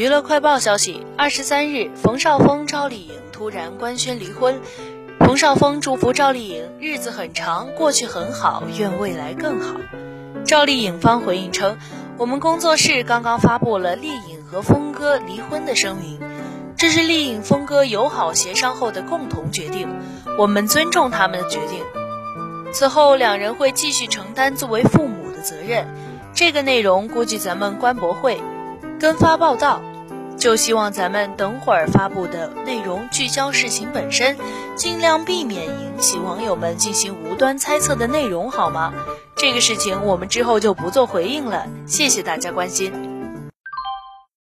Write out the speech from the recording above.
娱乐快报消息：二十三日，冯绍峰、赵丽颖突然官宣离婚。冯绍峰祝福赵丽颖日子很长，过去很好，愿未来更好。赵丽颖方回应称：“我们工作室刚刚发布了丽颖和峰哥离婚的声明，这是丽颖、峰哥友好协商后的共同决定，我们尊重他们的决定。此后两人会继续承担作为父母的责任。这个内容估计咱们官博会跟发报道。”就希望咱们等会儿发布的内容聚焦事情本身，尽量避免引起网友们进行无端猜测的内容，好吗？这个事情我们之后就不做回应了，谢谢大家关心。